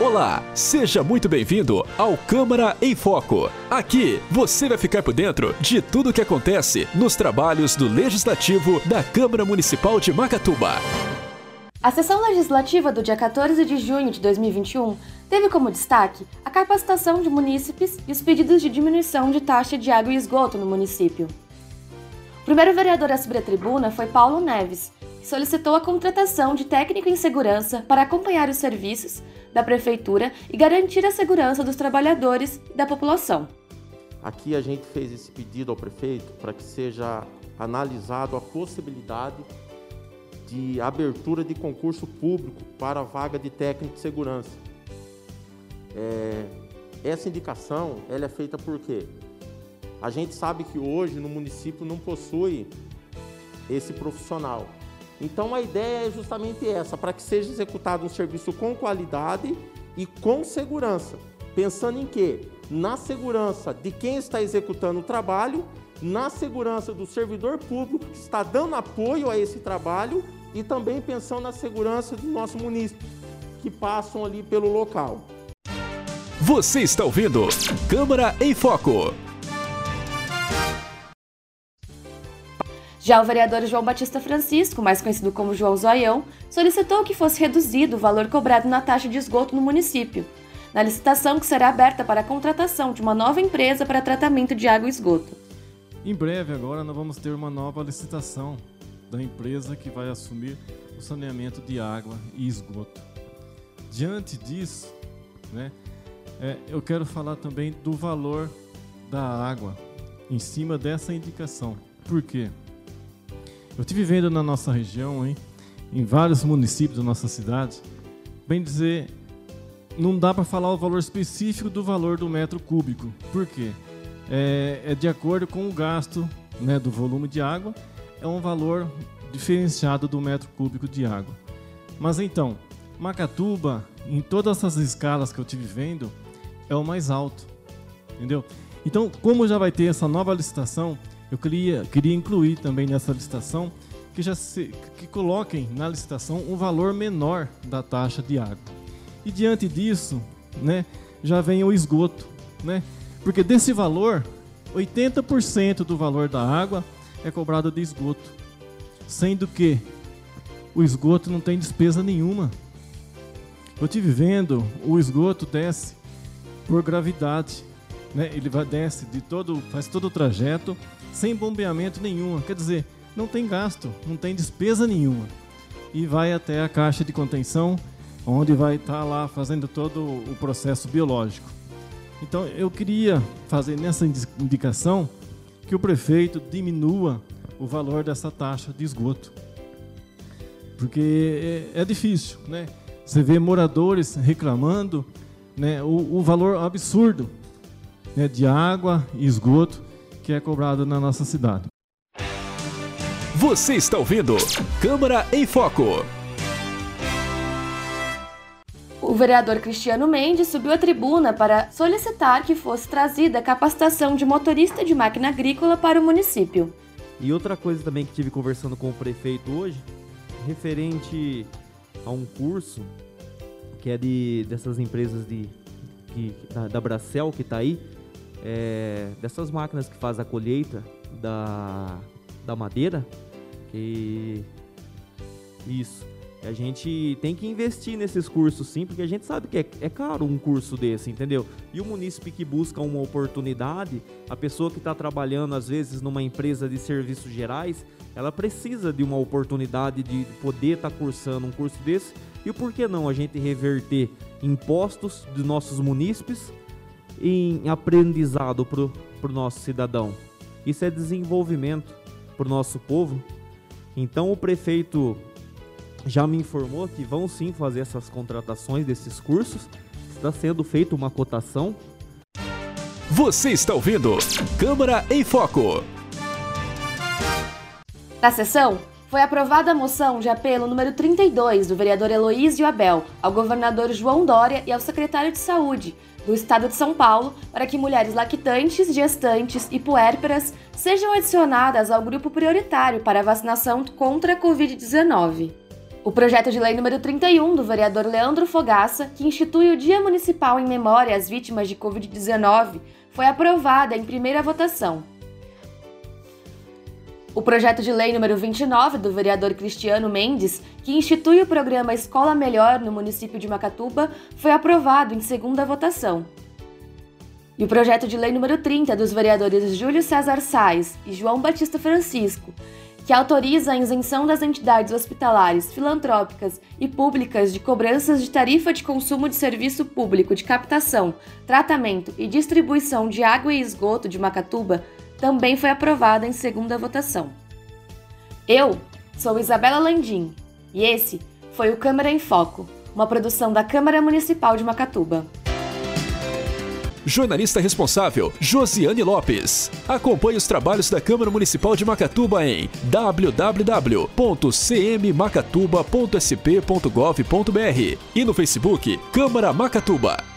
Olá, seja muito bem-vindo ao Câmara em Foco. Aqui você vai ficar por dentro de tudo o que acontece nos trabalhos do Legislativo da Câmara Municipal de Macatuba. A sessão legislativa do dia 14 de junho de 2021 teve como destaque a capacitação de munícipes e os pedidos de diminuição de taxa de água e esgoto no município. O primeiro vereador a subir a tribuna foi Paulo Neves, que solicitou a contratação de técnico em segurança para acompanhar os serviços da prefeitura e garantir a segurança dos trabalhadores e da população. Aqui a gente fez esse pedido ao prefeito para que seja analisado a possibilidade de abertura de concurso público para a vaga de técnico de segurança. É, essa indicação ela é feita por quê? A gente sabe que hoje no município não possui esse profissional. Então a ideia é justamente essa, para que seja executado um serviço com qualidade e com segurança. Pensando em quê? Na segurança de quem está executando o trabalho, na segurança do servidor público que está dando apoio a esse trabalho e também pensando na segurança do nosso município que passam ali pelo local. Você está ouvindo Câmara em Foco. Já o vereador João Batista Francisco, mais conhecido como João Zoião, solicitou que fosse reduzido o valor cobrado na taxa de esgoto no município, na licitação que será aberta para a contratação de uma nova empresa para tratamento de água e esgoto. Em breve, agora, nós vamos ter uma nova licitação da empresa que vai assumir o saneamento de água e esgoto. Diante disso, né, é, eu quero falar também do valor da água em cima dessa indicação. Por quê? Eu estive vendo na nossa região, hein, em vários municípios da nossa cidade, bem dizer, não dá para falar o valor específico do valor do metro cúbico. Por quê? É, é de acordo com o gasto né, do volume de água, é um valor diferenciado do metro cúbico de água. Mas então, Macatuba, em todas essas escalas que eu tive vendo, é o mais alto, entendeu? Então, como já vai ter essa nova licitação, eu queria, queria incluir também nessa licitação que já se, que coloquem na licitação um valor menor da taxa de água. E diante disso, né, já vem o esgoto, né? Porque desse valor, 80% do valor da água é cobrado de esgoto, sendo que o esgoto não tem despesa nenhuma. Eu tive vendo, o esgoto desce por gravidade, né? Ele vai desce de todo, faz todo o trajeto sem bombeamento nenhum. Quer dizer, não tem gasto, não tem despesa nenhuma. E vai até a caixa de contenção, onde vai estar tá lá fazendo todo o processo biológico. Então eu queria fazer nessa indicação que o prefeito diminua o valor dessa taxa de esgoto. Porque é, é difícil, né? Você vê moradores reclamando né, o, o valor absurdo né, de água e esgoto que é cobrado na nossa cidade. Você está ouvindo Câmara em Foco. O vereador Cristiano Mendes subiu à tribuna para solicitar que fosse trazida a capacitação de motorista de máquina agrícola para o município. E outra coisa também que tive conversando com o prefeito hoje, referente a um curso que é de dessas empresas de, que, da, da Bracel que está aí, é, dessas máquinas que faz a colheita da, da madeira. E isso. A gente tem que investir nesses cursos sim, porque a gente sabe que é, é caro um curso desse, entendeu? E o munícipe que busca uma oportunidade, a pessoa que está trabalhando às vezes numa empresa de serviços gerais, ela precisa de uma oportunidade de poder estar tá cursando um curso desse. E por que não a gente reverter impostos dos nossos munícipes em aprendizado para o nosso cidadão. Isso é desenvolvimento para o nosso povo. Então o prefeito já me informou que vão sim fazer essas contratações desses cursos. Está sendo feita uma cotação. Você está ouvindo Câmara em Foco. Na sessão, foi aprovada a moção de apelo número 32 do vereador Heloísio Abel ao governador João Dória e ao secretário de Saúde do Estado de São Paulo para que mulheres lactantes, gestantes e puérperas sejam adicionadas ao grupo prioritário para a vacinação contra a Covid-19. O projeto de lei número 31 do vereador Leandro Fogaça, que institui o Dia Municipal em memória às vítimas de Covid-19, foi aprovado em primeira votação. O projeto de lei número 29 do vereador Cristiano Mendes, que institui o programa Escola Melhor no município de Macatuba, foi aprovado em segunda votação. E o projeto de lei número 30 dos vereadores Júlio César Sais e João Batista Francisco, que autoriza a isenção das entidades hospitalares, filantrópicas e públicas de cobranças de tarifa de consumo de serviço público de captação, tratamento e distribuição de água e esgoto de Macatuba, também foi aprovada em segunda votação. Eu sou Isabela Landim e esse foi o Câmara em Foco, uma produção da Câmara Municipal de Macatuba. Jornalista responsável, Josiane Lopes. Acompanhe os trabalhos da Câmara Municipal de Macatuba em www.cmmacatuba.sp.gov.br e no Facebook Câmara Macatuba.